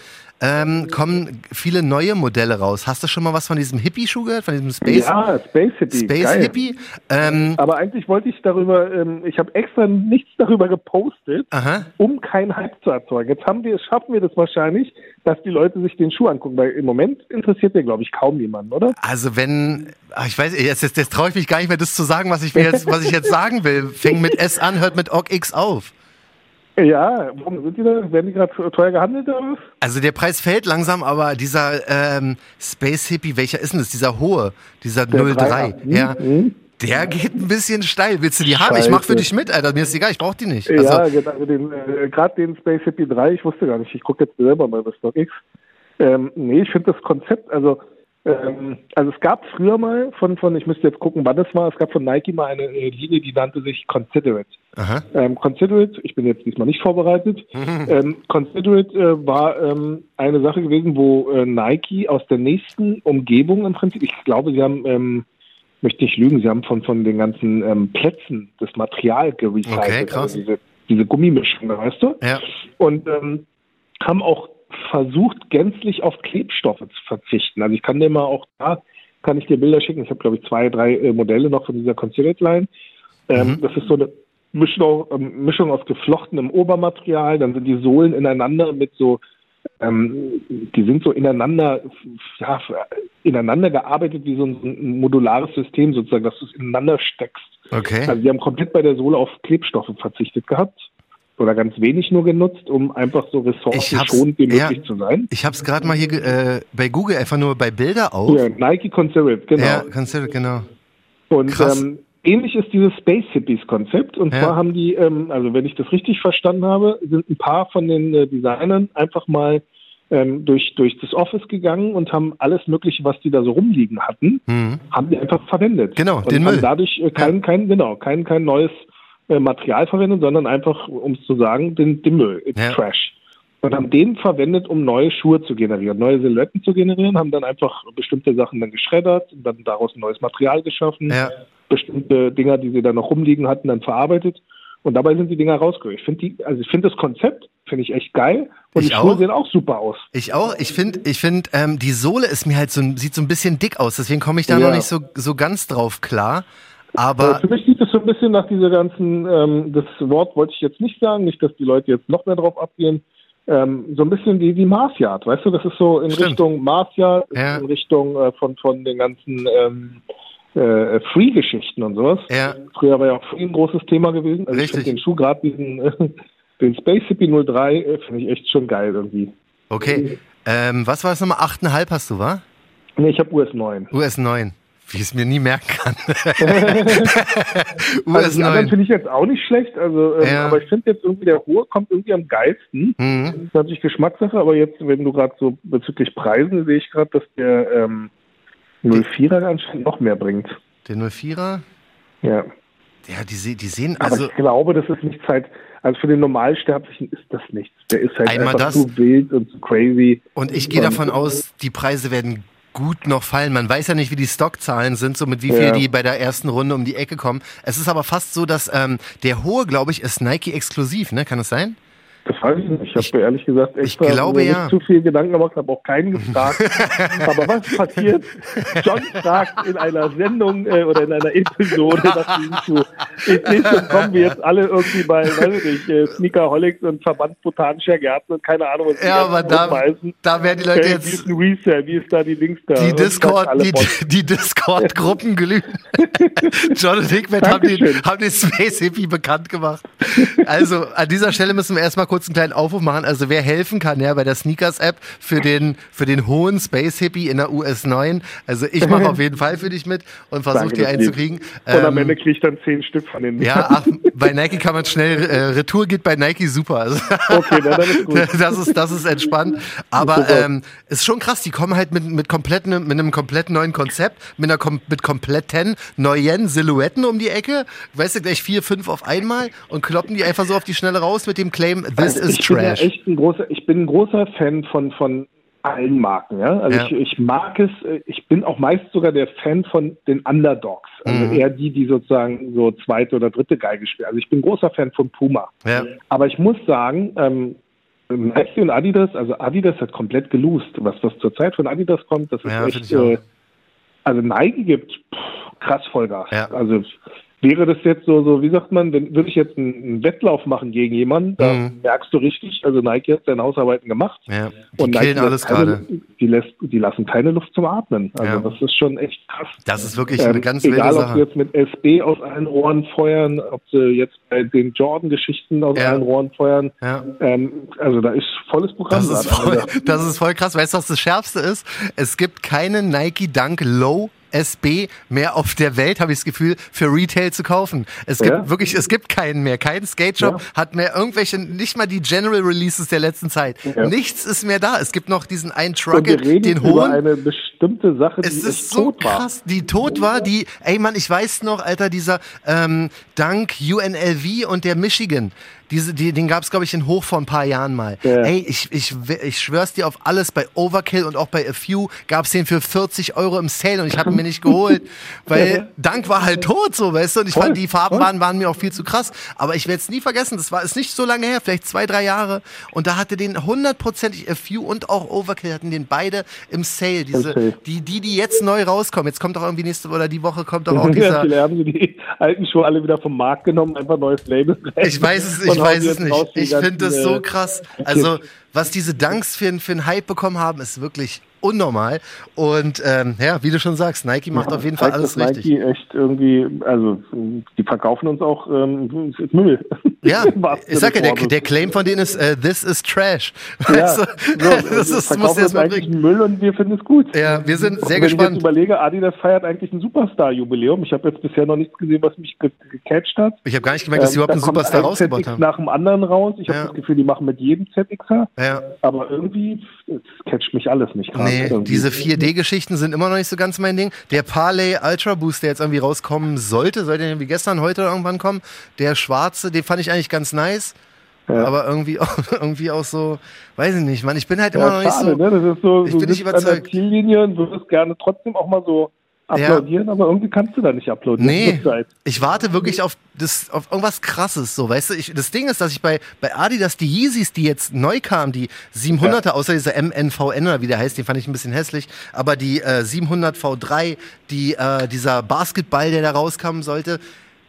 Speaker 2: ähm, kommen viele neue Modelle raus. Hast du schon mal was von diesem Hippie-Schuh gehört? Von diesem Space,
Speaker 3: ja, Space Hippie.
Speaker 2: Space
Speaker 3: geil.
Speaker 2: Hippie? Ähm,
Speaker 3: Aber eigentlich wollte ich darüber, ähm, ich habe extra nichts darüber gepostet,
Speaker 2: aha.
Speaker 3: um keinen Hype zu erzeugen. Jetzt haben wir, schaffen wir das wahrscheinlich, dass die Leute sich den Schuh angucken, weil im Moment interessiert der, glaube ich, kaum jemanden, oder?
Speaker 2: Also wenn, ach, ich weiß, jetzt, jetzt, jetzt traue ich mich gar nicht mehr, das zu sagen, was ich mir jetzt, was ich jetzt sagen will. Fängt mit S an, hört mit OG X auf.
Speaker 3: Ja, warum sind die da? Werden die gerade teuer gehandelt oder was?
Speaker 2: Also der Preis fällt langsam, aber dieser ähm, Space Hippie, welcher ist denn das? Dieser hohe, dieser
Speaker 3: Der
Speaker 2: 03,
Speaker 3: Dreier. Hm,
Speaker 2: ja,
Speaker 3: hm.
Speaker 2: der geht ein bisschen steil. Willst du die haben? Ich mach für
Speaker 3: Scheiße.
Speaker 2: dich mit, Alter. Mir ist egal, ich brauch die nicht.
Speaker 3: ja,
Speaker 2: Also,
Speaker 3: genau, also den, äh, gerade den Space Hippie 3, ich wusste gar nicht, ich gucke jetzt selber mal bei StockX. Ähm, nee, ich finde das Konzept, also ähm, also es gab früher mal von, von, ich müsste jetzt gucken, wann das war, es gab von Nike mal eine äh, Linie, die nannte sich Considerate. Ähm, Considerate, ich bin jetzt diesmal nicht vorbereitet. ähm, Considerate äh, war ähm, eine Sache gewesen, wo äh, Nike aus der nächsten Umgebung im Prinzip, ich glaube, sie haben, ähm, möchte nicht lügen, sie haben von, von den ganzen ähm, Plätzen das Material gerecycelt.
Speaker 2: Okay, krass.
Speaker 3: Also diese, diese Gummimischung, weißt du?
Speaker 2: Ja.
Speaker 3: Und ähm, haben auch versucht, gänzlich auf Klebstoffe zu verzichten. Also ich kann dir mal auch da, kann ich dir Bilder schicken. Ich habe, glaube ich, zwei, drei äh, Modelle noch von dieser Considerate Line. Ähm,
Speaker 2: Mhm.
Speaker 3: Das ist so eine Mischung, ähm, Mischung aus geflochtenem Obermaterial, dann sind die Sohlen ineinander mit so, ähm, die sind so ineinander, ja, ineinander gearbeitet wie so ein, ein modulares System sozusagen, dass du es ineinander steckst.
Speaker 2: Okay.
Speaker 3: Also die haben komplett bei der Sohle auf Klebstoffe verzichtet gehabt oder ganz wenig nur genutzt, um einfach so ressourcenschonend wie
Speaker 2: ja.
Speaker 3: möglich zu sein.
Speaker 2: Ich hab's gerade mal hier äh, bei Google einfach nur bei Bilder auf.
Speaker 3: Ja, Nike Considerate, genau.
Speaker 2: Ja, consider, genau.
Speaker 3: Und
Speaker 2: Krass.
Speaker 3: ähm, ähnlich ist dieses Space Hippies Konzept. Und
Speaker 2: Ja.
Speaker 3: zwar haben die, ähm, also wenn ich das richtig verstanden habe, sind ein paar von den äh, Designern einfach mal ähm, durch, durch das Office gegangen und haben alles Mögliche, was die da so rumliegen hatten,
Speaker 2: Mhm.
Speaker 3: haben die einfach verwendet.
Speaker 2: Genau,
Speaker 3: und
Speaker 2: den
Speaker 3: haben
Speaker 2: Müll.
Speaker 3: dadurch äh, kein, kein, genau, kein, kein neues Material verwendet, sondern einfach, um es zu sagen, den, den Müll,
Speaker 2: Ja.
Speaker 3: Trash. Und haben den verwendet, um neue Schuhe zu generieren, neue Silhouetten zu generieren, haben dann einfach bestimmte Sachen dann geschreddert und dann daraus ein neues Material geschaffen
Speaker 2: Ja.
Speaker 3: bestimmte Dinger, die sie da noch rumliegen hatten, dann verarbeitet. Und dabei sind die Dinger rausgekommen. Ich finde die, also ich finde das Konzept, finde ich echt geil. Und
Speaker 2: Ich
Speaker 3: die Schuhe
Speaker 2: auch.
Speaker 3: sehen auch super aus.
Speaker 2: Ich auch. Ich finde, ich finde, ähm, die Sohle ist mir halt so, ein- sieht so ein bisschen dick aus. Deswegen komme ich da
Speaker 3: Ja.
Speaker 2: noch nicht so, so ganz drauf klar.
Speaker 3: Aber
Speaker 2: Aber
Speaker 3: für mich sieht es so ein bisschen nach dieser ganzen, ähm, das Wort wollte ich jetzt nicht sagen, nicht, dass die Leute jetzt noch mehr drauf abgehen. Ähm, so ein bisschen die, die Marsyard, weißt du, das ist so in
Speaker 2: Stimmt.
Speaker 3: Richtung Marsyard,
Speaker 2: Ja.
Speaker 3: in Richtung äh, von, von den ganzen ähm, äh, Free-Geschichten und sowas.
Speaker 2: ja,
Speaker 3: Früher war ja auch Free ein großes Thema gewesen. Also ich
Speaker 2: Richtig.
Speaker 3: finde den Schuh gerade diesen, äh, den Space Hippie 03, äh, finde ich echt schon geil irgendwie.
Speaker 2: okay. Ähm, was war das nochmal? 8,5 hast du, wa?
Speaker 3: Nee, ich habe US 9.
Speaker 2: US 9. Wie ich es mir nie merken kann.
Speaker 3: US also die anderen finde ich jetzt auch nicht schlecht, also, ähm, ja. aber ich finde jetzt irgendwie der hohe kommt irgendwie am geilsten. Mhm. Das ist natürlich Geschmackssache, aber jetzt, wenn du gerade so bezüglich Preisen, sehe ich gerade, dass der ähm, 04er anscheinend noch mehr bringt.
Speaker 2: Der 04er?
Speaker 3: Ja.
Speaker 2: Ja, die, die sehen
Speaker 3: also. Aber ich glaube, das ist nicht Zeit. Also für den Normalsterblichen ist das nichts. Der ist halt
Speaker 2: Einmal
Speaker 3: einfach
Speaker 2: das.
Speaker 3: zu wild und zu crazy.
Speaker 2: Und ich gehe davon aus, die Preise werden gut noch fallen. Man weiß ja nicht, wie die Stockzahlen sind, so mit wie viel ja. die bei der ersten Runde um die Ecke kommen. Es ist aber fast so, dass ähm, der hohe, glaube ich, ist Nike exklusiv, ne? Kann das sein?
Speaker 3: Das weiß ich nicht. Ich habe mir ehrlich gesagt
Speaker 2: extra ich glaube,
Speaker 3: ja.
Speaker 2: nicht
Speaker 3: zu viel Gedanken gemacht, habe auch keinen gefragt. Aber was passiert? John fragt in einer Sendung äh, oder in einer Episode, dass zu Edition kommen wir jetzt alle irgendwie bei, weiß ich nicht, äh, Sneakerholics und Verband Botanischer Gärten und keine Ahnung, was
Speaker 2: Ja, aber da, da werden die Leute okay, jetzt.
Speaker 3: Wie ist Resell? Wie ist da die Links da?
Speaker 2: Die Discord, die, die Discord-Gruppen glühen. John und Hickman haben den, haben den Space Hippie bekannt gemacht. Also, an dieser Stelle müssen wir erstmal kurz einen kleinen Aufruf machen. Also wer helfen kann, ja, bei der Sneakers-App für den, für den hohen Space Hippie in der US 9. Also ich mache auf jeden Fall für dich mit und versuche die einzukriegen.
Speaker 3: Und ähm, am Ende kriege ich dann zehn Stück von den.
Speaker 2: Ja, ach, bei Nike kann man schnell, äh, Retour geht bei Nike super. Also,
Speaker 3: okay, na, dann ist gut.
Speaker 2: Das ist, das ist entspannt. Aber ähm, ist schon krass, die kommen halt mit, mit, kompletten, mit einem komplett neuen Konzept, mit, einer, mit kompletten neuen Silhouetten um die Ecke. Weißt du, gleich vier, fünf auf einmal und kloppen die einfach so auf die Schnelle raus mit dem Claim, this also
Speaker 3: ich
Speaker 2: trash.
Speaker 3: Bin ja echt ein großer, ich bin ein großer Fan von, von allen Marken, ja. Also ja. Ich, ich mag es, ich bin auch meist sogar der Fan von den Underdogs. Also mhm. eher die, die sozusagen so zweite oder dritte Geige spielen. Also ich bin großer Fan von Puma.
Speaker 2: Ja.
Speaker 3: Aber ich muss sagen, ähm, Nike und Adidas, also Adidas hat komplett gelost. Was, was zur Zeit von Adidas kommt, das ist
Speaker 2: ja,
Speaker 3: echt, äh, also Nike gibt pff, krass Vollgas. Also Wäre das jetzt so, so wie sagt man, wenn, würde ich jetzt einen, einen Wettlauf machen gegen jemanden, da mhm. merkst du richtig, also Nike hat seine Hausarbeiten gemacht.
Speaker 2: Ja, die und Nike alles gerade.
Speaker 3: Die, lässt, die lassen keine Luft zum Atmen. Also ja. das ist schon echt krass.
Speaker 2: Das ist wirklich eine ähm, ganz ähm,
Speaker 3: Egal,
Speaker 2: wilde
Speaker 3: ob sie jetzt mit SB aus allen Ohren feuern, ob sie jetzt bei den Jordan-Geschichten aus ja. allen Ohren feuern.
Speaker 2: Ja.
Speaker 3: Ähm, also da ist volles Programm.
Speaker 2: Das ist, voll, das ist voll krass. Weißt du, was das Schärfste ist? Es gibt keine Nike Dunk Low SB mehr auf der Welt, habe ich das Gefühl, für Retail zu kaufen. Es gibt ja. wirklich, es gibt keinen mehr. Kein Skate Shop ja. hat mehr irgendwelche, nicht mal die General Releases der letzten Zeit. Ja. Nichts ist mehr da. Es gibt noch diesen einen Truckle, den hohen.
Speaker 3: eine bestimmte Sache, die
Speaker 2: es ist so krass, die tot war, die, ey Mann, ich weiß noch, Alter, dieser ähm, Dank UNLV und der Michigan. Diese, die, den gab es, glaube ich, in Hoch vor ein paar Jahren mal. Ja. Ey, ich, ich, ich schwör's dir auf alles, bei Overkill und auch bei A Few gab es den für 40 Euro im Sale und ich habe ihn mir nicht geholt, weil. Dank war halt tot, so, weißt du, und ich Voll. fand, die Farben waren, waren mir auch viel zu krass, aber ich werde es nie vergessen, das war ist nicht so lange her, vielleicht zwei, drei Jahre und da hatte den hundertprozentig A Few und auch Overkill hatten den beide im Sale, diese, okay. die, die, die jetzt neu rauskommen, jetzt kommt doch irgendwie nächste oder die Woche kommt doch auch dieser...
Speaker 3: Ja, die alten Schuhe alle wieder vom Markt genommen, einfach neues Label.
Speaker 2: Ich weiß es, ich weiß es nicht. Ich finde das so krass. Also, was diese Dunks für, für einen Hype bekommen haben, ist wirklich unnormal. Und ähm, ja, wie du schon sagst, Nike macht ja, auf jeden Fall alles
Speaker 3: Nike
Speaker 2: richtig.
Speaker 3: Nike echt irgendwie, also die verkaufen uns auch ähm, Müll.
Speaker 2: Ja, ich sag ja, der, der, Claim von denen ist, uh, this is trash.
Speaker 3: Ja, so, das ist, muss jetzt mal eigentlich Müll und wir finden es gut.
Speaker 2: Ja, wir sind sehr
Speaker 3: Wenn
Speaker 2: gespannt.
Speaker 3: Wenn ich jetzt überlege, Adidas feiert eigentlich ein Superstar-Jubiläum. Ich habe jetzt bisher noch nichts gesehen, was mich ge gecatcht hat.
Speaker 2: Ich habe gar nicht gemerkt, dass sie ähm, überhaupt einen Superstar rausgebracht haben.
Speaker 3: nach dem anderen raus. Ich habe ja. das Gefühl, die machen mit jedem ZXer.
Speaker 2: Ja.
Speaker 3: Aber irgendwie catcht mich alles nicht
Speaker 2: gerade. Nee, irgendwie. diese 4D-Geschichten sind immer noch nicht so ganz mein Ding. Der Parley Ultra Boost, der jetzt irgendwie rauskommen sollte, sollte irgendwie gestern, heute irgendwann kommen. Der schwarze, den fand ich eigentlich ganz nice. Ja. Aber irgendwie auch, irgendwie auch so, weiß ich nicht, man, ich bin halt immer ja, noch schade, nicht so.
Speaker 3: Ne? Das ist so
Speaker 2: ich bin nicht überzeugt. An der
Speaker 3: Ziellinie und würdest gerne trotzdem auch mal so applaudieren, ja. aber irgendwie kannst du da nicht applaudieren.
Speaker 2: Nee, ich warte wirklich auf, das, auf irgendwas krasses, so, weißt du, ich, das Ding ist, dass ich bei, bei Adidas die Yeezys, die jetzt neu kamen, die 700er, ja. außer dieser MNVN oder wie der heißt, den fand ich ein bisschen hässlich, aber die äh, 700 V3, die, äh, dieser Basketball, der da rauskommen sollte,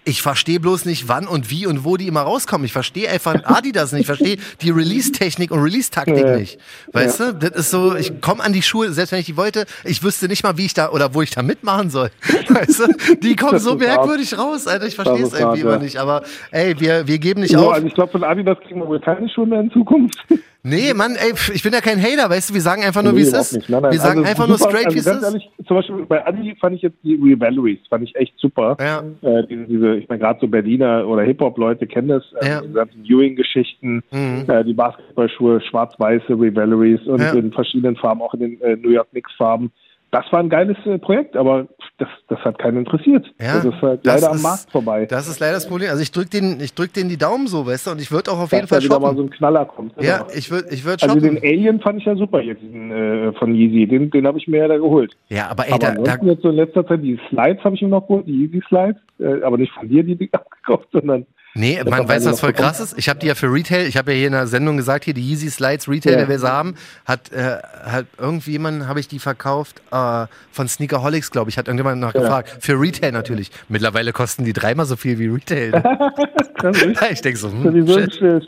Speaker 2: ich verstehe bloß nicht, wann und wie und wo die immer rauskommen. Ich verstehe einfach Adidas nicht. Ich verstehe die Release-Technik und Release-Taktik ja. nicht. Weißt ja. du? Das ist so, ich komme an die Schuhe, selbst wenn ich die wollte, ich wüsste nicht mal, wie ich da oder wo ich da mitmachen soll. Weißt du? Die kommen so merkwürdig hart. raus, Alter. Ich verstehe es irgendwie hart, immer ja. nicht. Aber ey, wir, wir geben nicht auf.
Speaker 3: Also ich glaube, von Adidas kriegen wir wohl keine Schuhe mehr in Zukunft.
Speaker 2: Nee, Mann, ey, ich bin ja kein Hater, weißt du, wir sagen einfach nur,
Speaker 3: Nee,
Speaker 2: wie es ist.
Speaker 3: Nein, nein,
Speaker 2: wir sagen
Speaker 3: also
Speaker 2: einfach nur
Speaker 3: super,
Speaker 2: straight,
Speaker 3: also
Speaker 2: wie es ist.
Speaker 3: Ehrlich, zum Beispiel bei Adi fand ich jetzt die Revelries, fand ich echt super.
Speaker 2: Ja.
Speaker 3: Äh, diese, diese, ich meine, gerade so Berliner oder Hip-Hop-Leute kennen das, äh,
Speaker 2: Ja.
Speaker 3: die ganzen Ewing-Geschichten,
Speaker 2: Mhm.
Speaker 3: äh, die Basketballschuhe, schwarz-weiße Revelries und
Speaker 2: Ja.
Speaker 3: in verschiedenen Farben, auch in den äh, New York Knicks-Farben. Das war ein geiles äh, Projekt, aber das, das hat keinen interessiert.
Speaker 2: Ja,
Speaker 3: das ist halt
Speaker 2: das
Speaker 3: leider am
Speaker 2: ist-
Speaker 3: Markt vorbei.
Speaker 2: Das ist leider das Problem. Also ich drück den, ich drück den die Daumen so, weißt du, und ich würde auch auf
Speaker 3: Dass
Speaker 2: jeden Fall
Speaker 3: da wieder mal
Speaker 2: shoppen.
Speaker 3: so ein Knaller kommt.
Speaker 2: ja,
Speaker 3: Genau.
Speaker 2: ich würde, ich würde
Speaker 3: Also
Speaker 2: shoppen.
Speaker 3: den Alien fand ich ja super jetzt diesen, äh, von Yeezy. Den, den habe ich mir ja da geholt.
Speaker 2: ja, aber ey,
Speaker 3: aber
Speaker 2: da, da,
Speaker 3: jetzt so in letzter Zeit die Slides habe ich mir noch geholt, die Yeezy Slides, äh, aber nicht von dir die Dinger gekauft, sondern
Speaker 2: Nee,
Speaker 3: Das
Speaker 2: man weiß, was voll krass ist. Ich habe die ja für Retail, ich habe ja hier in der Sendung gesagt, hier die Yeezy Slides Retail,
Speaker 3: Ja.
Speaker 2: der wir sie haben, hat, äh, hat irgendjemand, habe ich die verkauft, äh, von Sneakerholics, glaube ich, hat irgendjemand nachgefragt. Für Retail natürlich. Mittlerweile kosten die dreimal so viel wie Retail. Ich denke so, hm, shit.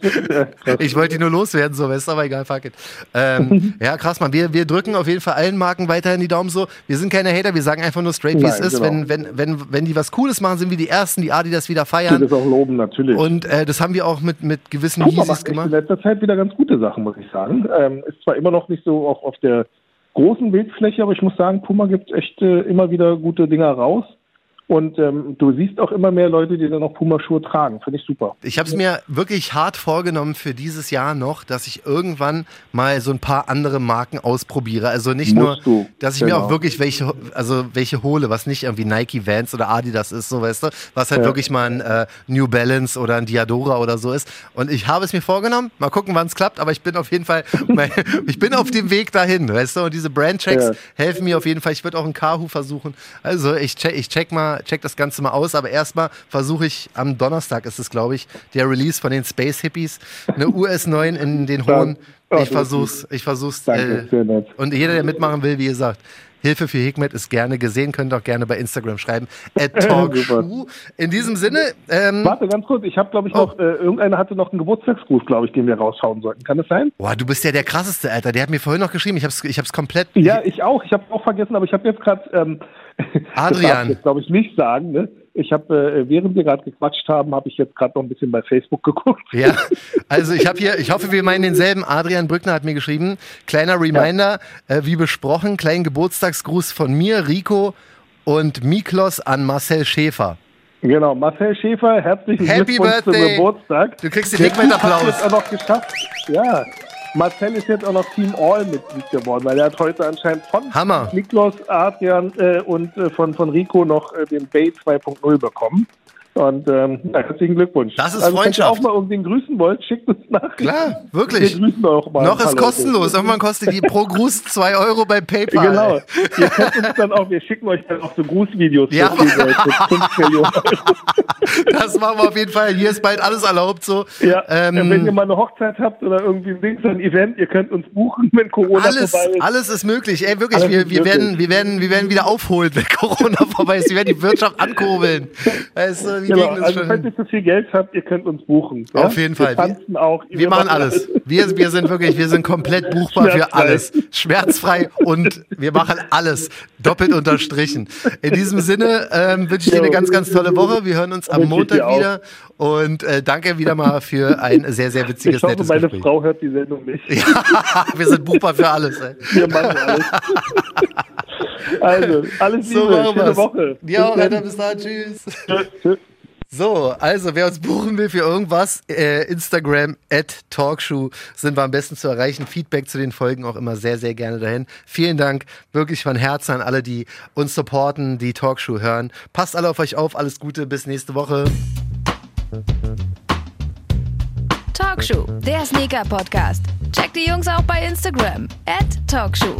Speaker 2: Ich wollte die nur loswerden, so, ist aber egal, fuck it. Ähm, ja, krass, man. Wir, wir drücken auf jeden Fall allen Marken weiterhin die Daumen so. Wir sind keine Hater, wir sagen einfach nur straight, wie es ist.
Speaker 3: genau.
Speaker 2: Wenn, wenn, wenn, wenn die was Cooles machen, sind wir die Ersten, die Adidas wieder
Speaker 3: Ich
Speaker 2: feiern.
Speaker 3: will das auch loben, natürlich.
Speaker 2: Und äh, das haben wir auch mit, mit gewissen
Speaker 3: Puma
Speaker 2: Yeezys
Speaker 3: macht echt in
Speaker 2: gemacht.
Speaker 3: letzter Zeit wieder ganz gute Sachen, muss ich sagen. Ähm, ist zwar immer noch nicht so auf, auf der großen Bildfläche, aber ich muss sagen, Puma gibt echt äh, immer wieder gute Dinger raus. Und ähm, du siehst auch immer mehr Leute, die dann auch Puma-Schuhe tragen. Finde ich super.
Speaker 2: Ich habe es mir wirklich hart vorgenommen für dieses Jahr noch, dass ich irgendwann mal so ein paar andere Marken ausprobiere. Also nicht
Speaker 3: Musst
Speaker 2: nur,
Speaker 3: du,
Speaker 2: dass ich mir
Speaker 3: genau.
Speaker 2: auch wirklich welche, also welche hole, was nicht irgendwie Nike, Vans oder Adidas ist, so weißt du, was halt
Speaker 3: Ja.
Speaker 2: wirklich mal ein äh, New Balance oder ein Diadora oder so ist. Und ich habe es mir vorgenommen. Mal gucken, wann es klappt. Aber ich bin auf jeden Fall, ich bin auf dem Weg dahin, weißt du. Und diese Brandchecks
Speaker 3: Ja.
Speaker 2: helfen mir auf jeden Fall. Ich würde auch einen Kahu versuchen. Also ich check, ich check mal, check das Ganze mal aus. Aber erstmal versuche ich am Donnerstag ist es, glaube ich, der Release von den Space Hippies, eine US 9 in den hohen.
Speaker 3: Oh,
Speaker 2: Ich versuch's, ich versuch's.
Speaker 3: Danke,
Speaker 2: Äh, und jeder, der mitmachen will, wie gesagt, Hilfe für Hikmet ist gerne gesehen, könnt auch gerne bei Instagram schreiben. At Talkshow. In diesem Sinne, ähm,
Speaker 3: Warte, ganz kurz. Ich habe, glaube ich,
Speaker 2: Oh.
Speaker 3: noch, äh, irgendeiner hatte noch einen Geburtstagsgruß, glaube ich, den wir raushauen sollten. Kann das sein?
Speaker 2: boah, du bist ja der krasseste, Alter. Der hat mir vorhin noch geschrieben. Ich hab's, ich hab's komplett.
Speaker 3: Ja, ich auch. Ich habe auch vergessen, aber ich habe jetzt gerade, ähm,
Speaker 2: Adrian.
Speaker 3: das glaube ich nicht sagen. Ne? Ich habe, äh, während wir gerade gequatscht haben, habe ich jetzt gerade noch ein bisschen bei Facebook geguckt.
Speaker 2: Ja, also ich habe hier, ich hoffe, wir meinen denselben. Adrian Brückner hat mir geschrieben. Kleiner Reminder, äh, wie besprochen, kleinen Geburtstagsgruß von mir, Rico und Miklos an Marcel Schäfer.
Speaker 3: Genau, Marcel Schäfer, herzlichen
Speaker 2: Happy
Speaker 3: Glückwunsch
Speaker 2: Birthday.
Speaker 3: zum Geburtstag.
Speaker 2: Du kriegst den
Speaker 3: Typ hat
Speaker 2: Applaus.
Speaker 3: jetzt auch noch geschafft. Ja, Marcel ist jetzt auch noch Team All-Mitglied geworden, weil er hat heute anscheinend von
Speaker 2: Hammer.
Speaker 3: Niklas, Adrian äh, und äh, von, von Rico noch äh, den Bay 2.0 bekommen. Und ähm, ja, herzlichen Glückwunsch.
Speaker 2: Das ist
Speaker 3: also, Wenn
Speaker 2: Freundschaft.
Speaker 3: ihr auch mal irgendwen grüßen wollt, schickt uns nach.
Speaker 2: Klar, wirklich.
Speaker 3: Wir grüßen auch mal.
Speaker 2: Noch ist kostenlos. Irgendwann kostet die pro Gruß 2 Euro bei PayPal.
Speaker 3: Genau. Ihr könnt uns dann auch, wir schicken euch dann auch so Grußvideos
Speaker 2: Ja.
Speaker 3: für viel Geld, für 5 Millionen Euro.
Speaker 2: Das machen wir auf jeden Fall. Hier ist bald alles erlaubt so.
Speaker 3: Ja,
Speaker 2: Ähm,
Speaker 3: wenn ihr mal eine Hochzeit habt oder irgendwie ein Ding, so ein Event, ihr könnt uns buchen, wenn Corona
Speaker 2: alles,
Speaker 3: vorbei ist.
Speaker 2: alles ist möglich. Ey, wirklich,
Speaker 3: Alles
Speaker 2: wir, wir,
Speaker 3: möglich.
Speaker 2: werden, wir, werden, wir werden wieder aufholen, wenn Corona vorbei ist. Wir werden die Wirtschaft ankurbeln. Weißt du, die
Speaker 3: Genau,
Speaker 2: kriegen das
Speaker 3: also
Speaker 2: schon
Speaker 3: falls ihr zu viel Geld habt, ihr könnt uns buchen. Ja?
Speaker 2: Auf jeden Fall.
Speaker 3: Wir tanzen auch.
Speaker 2: Wir machen alles. Wir, wir sind wirklich, wir sind komplett buchbar für alles. Schmerzfrei und wir machen alles. Doppelt unterstrichen. In diesem Sinne ähm, wünsche ich dir eine ganz, ganz tolle Woche. Wir hören uns am Montag wieder. Und äh, danke wieder mal für ein sehr, sehr witziges,
Speaker 3: Ich hoffe,
Speaker 2: nettes
Speaker 3: meine
Speaker 2: Gespräch.
Speaker 3: Frau hört die Sendung nicht.
Speaker 2: wir sind buchbar für alles. Ey.
Speaker 3: Wir machen alles. also, alles
Speaker 2: So
Speaker 3: Liebe,
Speaker 2: machen
Speaker 3: schöne
Speaker 2: wir's.
Speaker 3: Woche.
Speaker 2: Ja,
Speaker 3: Bis dann.
Speaker 2: Bis dann.
Speaker 3: Tschüss. Tschüss.
Speaker 2: So, also wer uns buchen will für irgendwas, äh, Instagram at Talkshow sind wir am besten zu erreichen. Feedback zu den Folgen auch immer sehr, sehr gerne dahin. Vielen Dank wirklich von Herzen an alle, die uns supporten, die Talkshow hören. Passt alle auf euch auf, alles Gute, bis nächste Woche.
Speaker 1: Talkshow, der Sneaker-Podcast. Checkt die Jungs auch bei Instagram. At Talkshow.